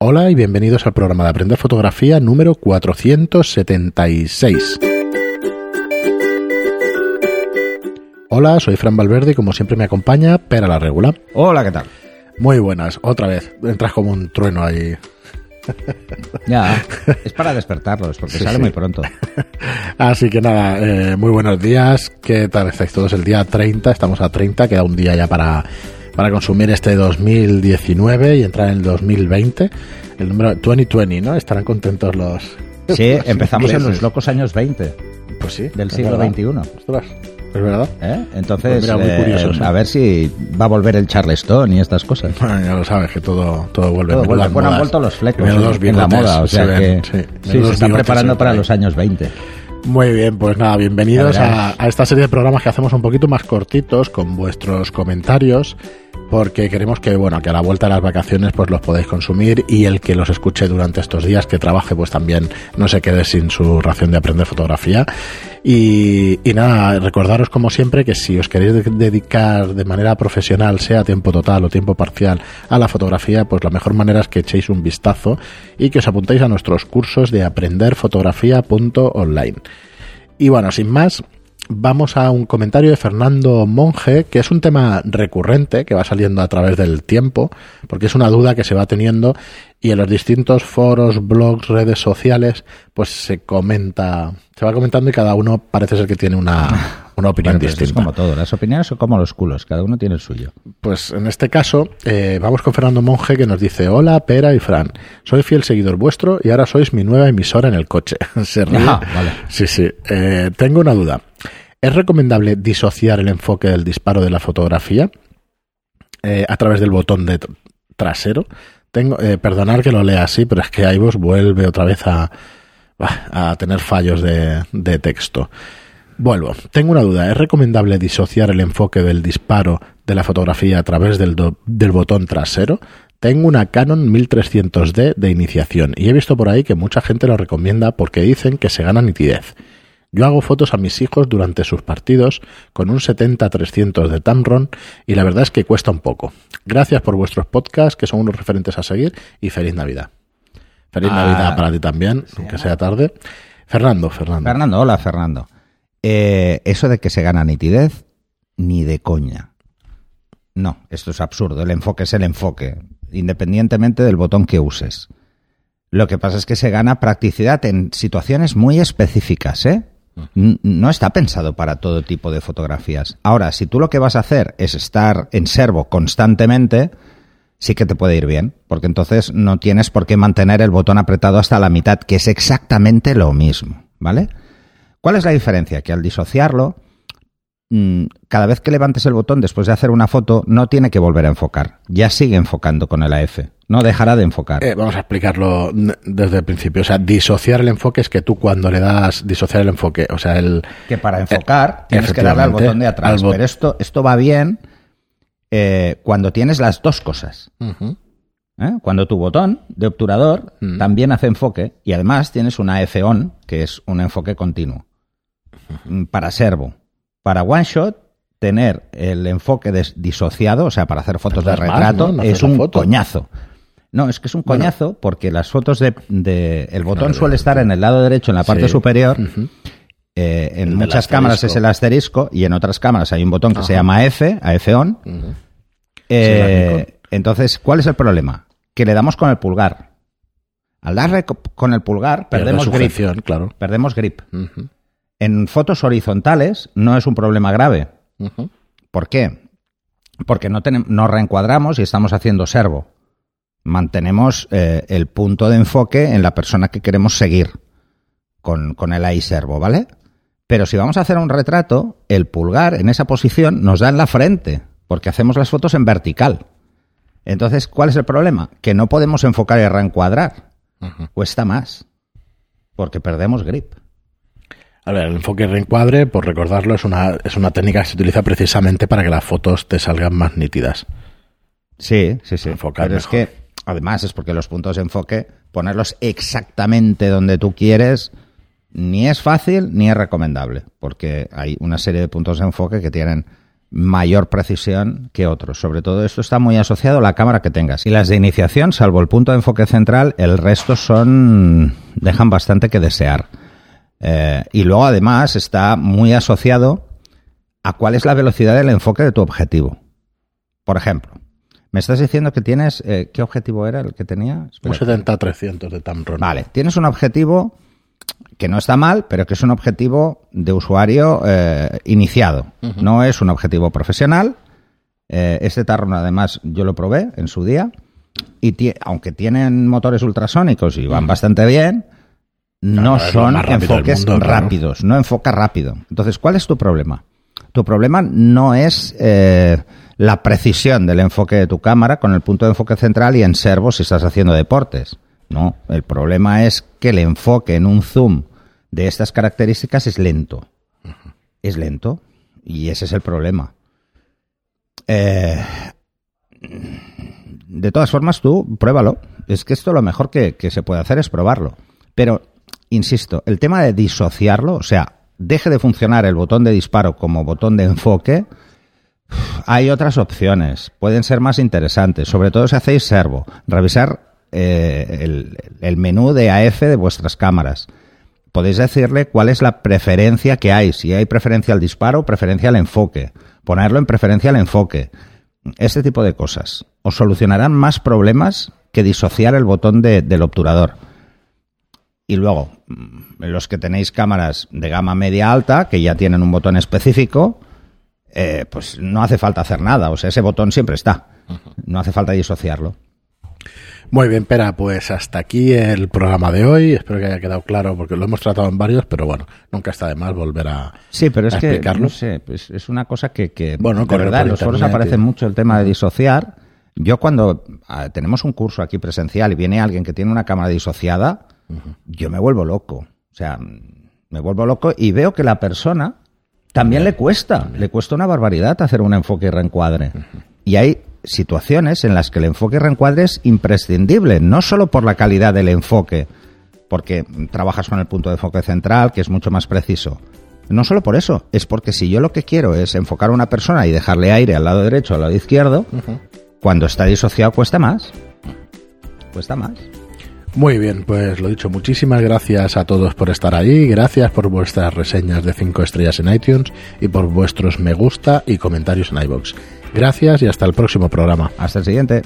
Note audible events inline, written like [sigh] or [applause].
Hola y bienvenidos al programa de Aprender Fotografía número 476. Hola, soy Fran Valverde y como siempre me acompaña Pera la Regula. Hola, ¿qué tal? Muy buenas, otra vez. Entras como un trueno ahí. [laughs] Ya, es para despertarlos, porque Sí, sale sí. muy pronto. [laughs] Así que nada, eh, muy buenos días. ¿Qué tal estáis todos? El día 30, estamos a 30, queda un día ya para, para consumir este 2019 y entrar en el 2020. El número 2020, ¿no? Estarán contentos los... Sí, [laughs] los empezamos en ingleses. los locos años 20 Pues sí, del siglo verdad. XXI. Ostras, es verdad. ¿eh? Entonces, Pues mira, muy eh, curioso, sí. a ver si va a volver el Charleston y estas cosas. [laughs] Bueno, ya lo sabes, que todo, todo vuelve. Todo vuelve. Bueno, han vuelto los flecos Menudos en, en la moda, o se sea ven, que sí, sí, se están preparando se para los años 20. Muy bien, pues nada, bienvenidos a, a esta serie de programas que hacemos un poquito más cortitos con vuestros comentarios, porque queremos que, bueno, que a la vuelta de las vacaciones pues los podéis consumir y el que los escuche durante estos días, que trabaje, pues también no se quede sin su ración de aprender fotografía. Y, y nada, recordaros como siempre que si os queréis de- dedicar de manera profesional, sea tiempo total o tiempo parcial, a la fotografía, pues la mejor manera es que echéis un vistazo y que os apuntéis a nuestros cursos de aprenderfotografía.online. Y bueno, sin más, vamos a un comentario de Fernando Monge, que es un tema recurrente que va saliendo a través del tiempo, porque es una duda que se va teniendo y en los distintos foros, blogs, redes sociales, pues se comenta, se va comentando y cada uno parece ser que tiene una, [laughs] una opinión Bueno, pues es distinta. como todo, las opiniones son como los culos, cada uno tiene el suyo. Pues en este caso, eh, vamos con Fernando Monge que nos dice: Hola, Pera y Fran. Soy fiel seguidor vuestro y ahora sois mi nueva emisora en el coche. [laughs] Se ríe. Ah, vale. Sí, sí. Eh, tengo una duda. ¿Es recomendable disociar el enfoque del disparo de la fotografía eh, a través del botón de tr- trasero? Tengo, eh, perdonar que lo lea así, pero es que iVoox vuelve otra vez a, a tener fallos de, de texto. Vuelvo. Tengo una duda. ¿Es recomendable disociar el enfoque del disparo de la fotografía a través del, do- del botón trasero? Tengo una Canon 1300D de iniciación y he visto por ahí que mucha gente lo recomienda porque dicen que se gana nitidez. Yo hago fotos a mis hijos durante sus partidos con un 70-300 de Tamron y la verdad es que cuesta un poco. Gracias por vuestros podcasts que son unos referentes a seguir y feliz Navidad. Feliz Ah, Navidad para ti también, aunque sea tarde. Fernando, Fernando. Fernando, hola Fernando. Eh, eso de que se gana nitidez, ni de coña. No, esto es absurdo. El enfoque es el enfoque, independientemente del botón que uses. Lo que pasa es que se gana practicidad en situaciones muy específicas, ¿eh? No está pensado para todo tipo de fotografías. Ahora, si tú lo que vas a hacer es estar en servo constantemente, sí que te puede ir bien, porque entonces no tienes por qué mantener el botón apretado hasta la mitad, que es exactamente lo mismo, ¿vale? ¿Cuál es la diferencia? Que al disociarlo, mm, cada vez que levantes el botón después de hacer una foto, no tiene que volver a enfocar. Ya sigue enfocando con el AF. No dejará de enfocar. Eh, vamos a explicarlo desde el principio. O sea, disociar el enfoque es que tú cuando le das disociar el enfoque, o sea, el... que para enfocar tienes que darle al botón de atrás. bot- Pero esto, esto va bien eh, cuando tienes las dos cosas. ¿eh? Cuando tu botón de obturador Mm. también hace enfoque y además tienes una F-on, que es un enfoque continuo. Para servo. Para one shot, tener el enfoque disociado, o sea, para hacer fotos de retrato, es un foto. coñazo. No, es que es un Bueno. coñazo porque las fotos de, de- el botón suele estar en el lado derecho, en la parte Sí. superior. Eh, en El muchas cámaras es el asterisco y en otras cámaras hay un botón que se llama F, AF on. Ujú. Eh, entonces, ¿cuál es el problema? Que le damos con el pulgar. Al darle co- con el pulgar, perdemos grip. claro. Perdemos grip. En fotos horizontales no es un problema grave. ¿Por qué? Porque no nos reencuadramos y estamos haciendo servo. Mantenemos eh, el punto de enfoque en la persona que queremos seguir con, con el ahí servo, ¿vale? Pero si vamos a hacer un retrato, el pulgar en esa posición nos da en la frente, porque hacemos las fotos en vertical. Entonces, ¿cuál es el problema? Que no podemos enfocar y reencuadrar. Cuesta más, porque perdemos grip. A ver, el enfoque reencuadre, por recordarlo, es una, es una técnica que se utiliza precisamente para que las fotos te salgan más nítidas. Sí, sí, sí. Enfocar Pero es mejor. que, además, es porque los puntos de enfoque, ponerlos exactamente donde tú quieres, ni es fácil ni es recomendable, porque hay una serie de puntos de enfoque que tienen mayor precisión que otros. Sobre todo esto está muy asociado a la cámara que tengas. Y las de iniciación, salvo el punto de enfoque central, el resto son dejan bastante que desear. Eh, y luego además está muy asociado a cuál es la velocidad del enfoque de tu objetivo. Por ejemplo, me estás diciendo que tienes, eh, ¿qué objetivo era el que tenía? Un 70-300 de Tamron. Vale, tienes un objetivo que no está mal, pero que es un objetivo de usuario eh, iniciado. No es un objetivo profesional. Eh, este Tamron, además, yo lo probé en su día. Y aunque tienen motores ultrasónicos y van bastante bien, no son enfoques rápidos, no enfoca rápido. Entonces, ¿cuál es tu problema? Tu problema no es eh, la precisión del enfoque de tu cámara con el punto de enfoque central y en servo si estás haciendo deportes. No, el problema es que el enfoque en un zoom de estas características es lento. Es lento y ese es el problema. Eh, de todas formas, tú pruébalo. Es que esto lo mejor que, que se puede hacer es probarlo. Pero, insisto, el tema de disociarlo, o sea, deje de funcionar el botón de disparo como botón de enfoque, hay otras opciones. Pueden ser más interesantes, sobre todo si hacéis servo. Revisar eh, el, menú de AF de vuestras cámaras. Podéis decirle cuál es la preferencia que hay, si hay preferencia al disparo, preferencia al enfoque, ponerlo en preferencia al enfoque, este tipo de cosas. Os solucionarán más problemas que disociar el botón del obturador. Y luego, mm, los que tenéis cámaras de gama media alta, que ya tienen un botón específico, eh, pues no hace falta hacer nada. O sea, ese botón siempre está. No hace falta disociarlo. Muy bien, Pera, pues hasta aquí el programa de hoy. Espero que haya quedado claro porque lo hemos tratado en varios, pero bueno, nunca está de más volver a Sí, pero es que no sé, pues es una cosa que, que bueno, de verdad, en los foros aparece mucho el tema de disociar. Yo cuando ah, tenemos un curso aquí presencial y viene alguien que tiene una cámara disociada, yo me vuelvo loco. O sea, me vuelvo loco y veo que la persona también le cuesta, le cuesta una barbaridad hacer un enfoque y reencuadre. Y hay situaciones en las que el enfoque y reencuadre es imprescindible, no solo por la calidad del enfoque, porque trabajas con el punto de enfoque central, que es mucho más preciso. No solo por eso, es porque si yo lo que quiero es enfocar a una persona y dejarle aire al lado derecho o al lado izquierdo, cuando está disociado cuesta más. Cuesta más. Muy bien, pues lo dicho, muchísimas gracias a todos por estar ahí, gracias por vuestras reseñas de 5 estrellas en iTunes y por vuestros me gusta y comentarios en iBox. Gracias y hasta el próximo programa. Hasta el siguiente.